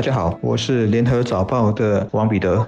大家好，我是联合早报的王彼得。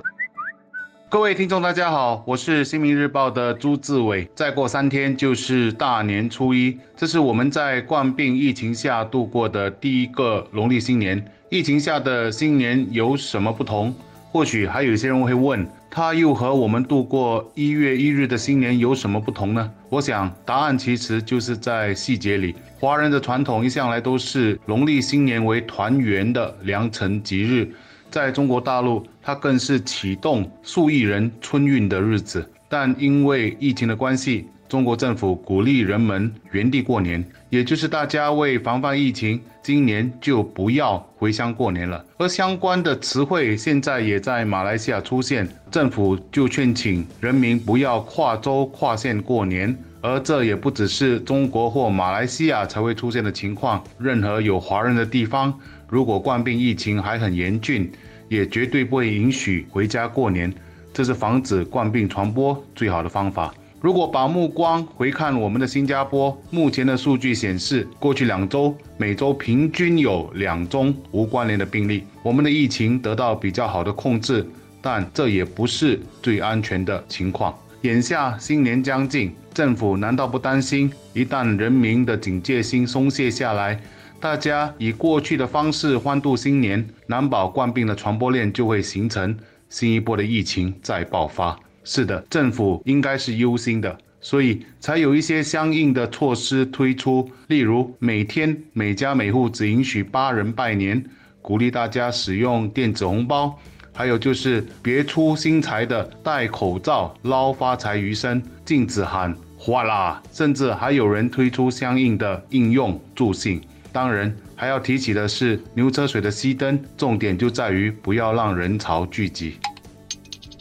各位听众，大家好，我是新民日报的朱志伟。再过三天就是大年初一，这是我们在冠病疫情下度过的第一个农历新年。疫情下的新年有什么不同？或许还有些人会问，它又和我们度过一月一日的新年有什么不同呢？我想答案其实就是在细节里。华人的传统一向来都是农历新年为团圆的良辰吉日。在中国大陆，它更是启动数亿人春运的日子。但因为疫情的关系，中国政府鼓励人们原地过年，也就是大家为防范疫情，今年就不要回乡过年了。而相关的词汇现在也在马来西亚出现，政府就劝请人民不要跨州跨县过年。而这也不只是中国或马来西亚才会出现的情况，任何有华人的地方。如果冠病疫情还很严峻，也绝对不会允许回家过年。这是防止冠病传播最好的方法。如果把目光回看我们的新加坡，目前的数据显示，过去两周每周平均有两宗无关联的病例，我们的疫情得到比较好的控制，但这也不是最安全的情况。眼下新年将近，政府难道不担心，一旦人民的警戒心松懈下来？大家以过去的方式欢度新年，难保冠病的传播链就会形成新一波的疫情再爆发。是的，政府应该是忧心的，所以才有一些相应的措施推出，例如每天每家每户只允许八人拜年，鼓励大家使用电子红包，还有就是别出心裁的戴口罩捞发财余生，禁止喊哗啦，甚至还有人推出相应的应用助兴。当然，还要提起的是牛车水的熄灯，重点就在于不要让人潮聚集。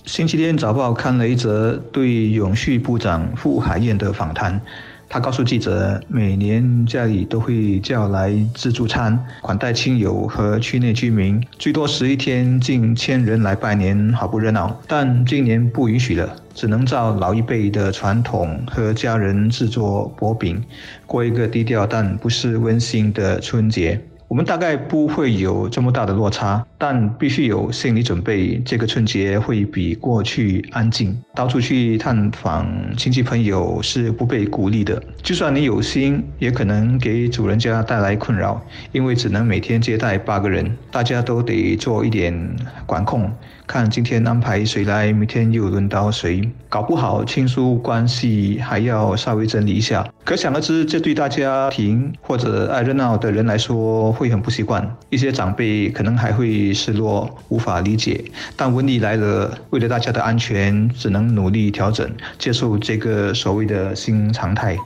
星期天早报看了一则对永续部长傅海燕的访谈。他告诉记者，每年家里都会叫来自助餐款待亲友和区内居民，最多十一天近千人来拜年，好不热闹。但今年不允许了，只能照老一辈的传统和家人制作薄饼，过一个低调但不是温馨的春节。我们大概不会有这么大的落差，但必须有心理准备。这个春节会比过去安静，到处去探访亲戚朋友是不被鼓励的。就算你有心，也可能给主人家带来困扰，因为只能每天接待八个人，大家都得做一点管控。看今天安排谁来，明天又轮到谁，搞不好亲疏关系还要稍微整理一下。可想而知，这对大家庭或者爱热闹的人来说会很不习惯，一些长辈可能还会失落，无法理解。但瘟疫来了，为了大家的安全，只能努力调整，接受这个所谓的新常态。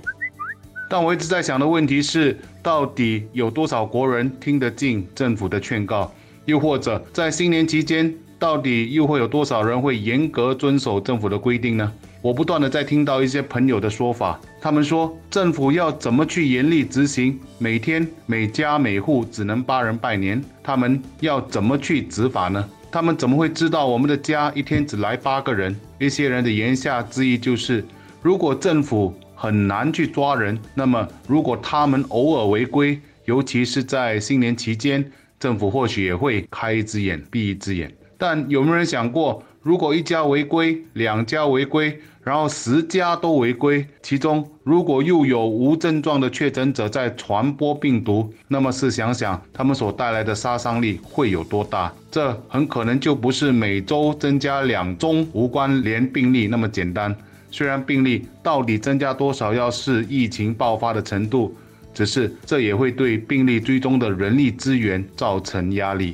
但我一直在想的问题是，到底有多少国人听得进政府的劝告？又或者在新年期间？到底又会有多少人会严格遵守政府的规定呢？我不断的在听到一些朋友的说法，他们说政府要怎么去严厉执行，每天每家每户只能八人拜年，他们要怎么去执法呢？他们怎么会知道我们的家一天只来八个人？一些人的言下之意就是，如果政府很难去抓人，那么如果他们偶尔违规，尤其是在新年期间，政府或许也会开一只眼闭一只眼。但有没有人想过，如果一家违规，两家违规，然后十家都违规，其中如果又有无症状的确诊者在传播病毒，那么试想想，他们所带来的杀伤力会有多大？这很可能就不是每周增加两宗无关联病例那么简单。虽然病例到底增加多少要视疫情爆发的程度，只是这也会对病例追踪的人力资源造成压力。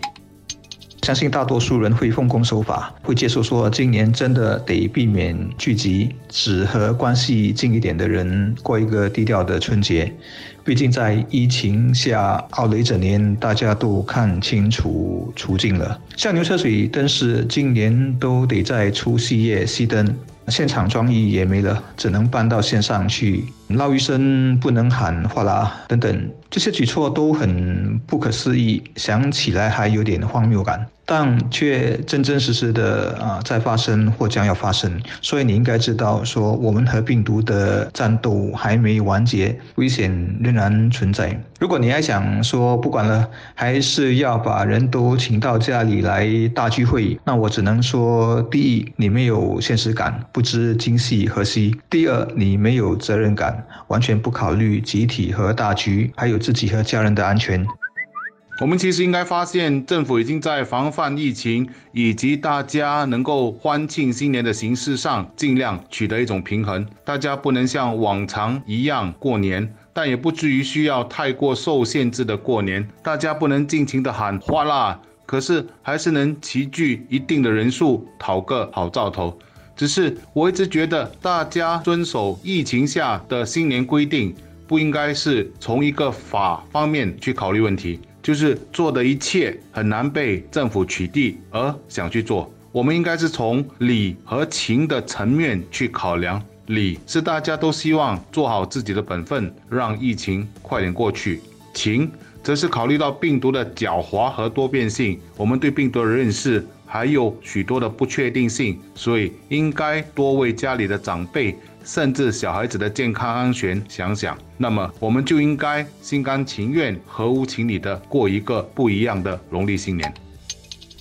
相信大多数人会奉公守法，会接受说今年真的得避免聚集，只和关系近一点的人过一个低调的春节。毕竟在疫情下熬了一整年，大家都看清楚处境了。像牛车水灯饰，今年都得在除夕夜熄灯。现场装艺也没了，只能搬到线上去。捞鱼生不能喊哗啦等等，这些举措都很不可思议，想起来还有点荒谬感。但却真真实实的啊在发生或将要发生。所以你应该知道，说我们和病毒的战斗还没完结，危险仍然存在。如果你还想说不管了，还是要把人都请到家里来大聚会，那我只能说：第一，你没有现实感，不知今夕何夕；第二，你没有责任感，完全不考虑集体和大局，还有自己和家人的安全。我们其实应该发现，政府已经在防范疫情以及大家能够欢庆新年的形式上，尽量取得一种平衡。大家不能像往常一样过年，但也不至于需要太过受限制的过年。大家不能尽情的喊哗啦，可是还是能齐聚一定的人数，讨个好兆头。只是我一直觉得，大家遵守疫情下的新年规定，不应该是从一个法方面去考虑问题。就是做的一切很难被政府取缔，而想去做，我们应该是从理和情的层面去考量。理是大家都希望做好自己的本分，让疫情快点过去；情则是考虑到病毒的狡猾和多变性，我们对病毒的认识还有许多的不确定性，所以应该多为家里的长辈。甚至小孩子的健康安全想想，那么我们就应该心甘情愿、合乎情理的过一个不一样的农历新年。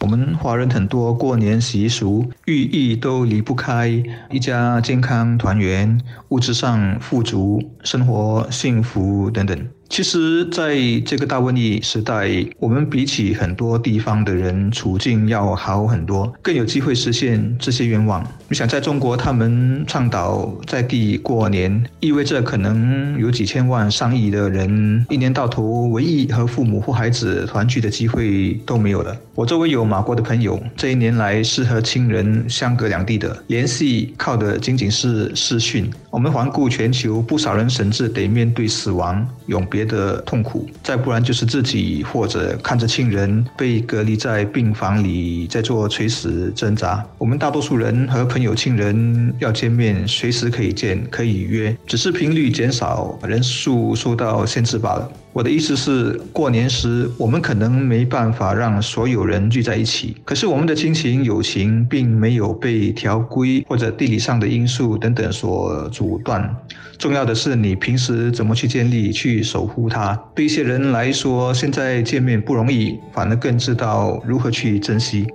我们华人很多过年习俗寓意都离不开一家健康团圆、物质上富足、生活幸福等等。其实，在这个大瘟疫时代，我们比起很多地方的人处境要好很多，更有机会实现这些愿望。你想，在中国，他们倡导在地过年，意味着可能有几千万、上亿的人一年到头唯一和父母或孩子团聚的机会都没有了。我周围有马国的朋友，这一年来是和亲人相隔两地的，联系靠的仅仅是视讯。我们环顾全球，不少人甚至得面对死亡、永别。的痛苦，再不然就是自己或者看着亲人被隔离在病房里，在做垂死挣扎。我们大多数人和朋友、亲人要见面，随时可以见，可以约，只是频率减少，人数受到限制罢了。我的意思是，过年时我们可能没办法让所有人聚在一起，可是我们的亲情、友情并没有被条规或者地理上的因素等等所阻断。重要的是，你平时怎么去建立、去守护它。对一些人来说，现在见面不容易，反而更知道如何去珍惜。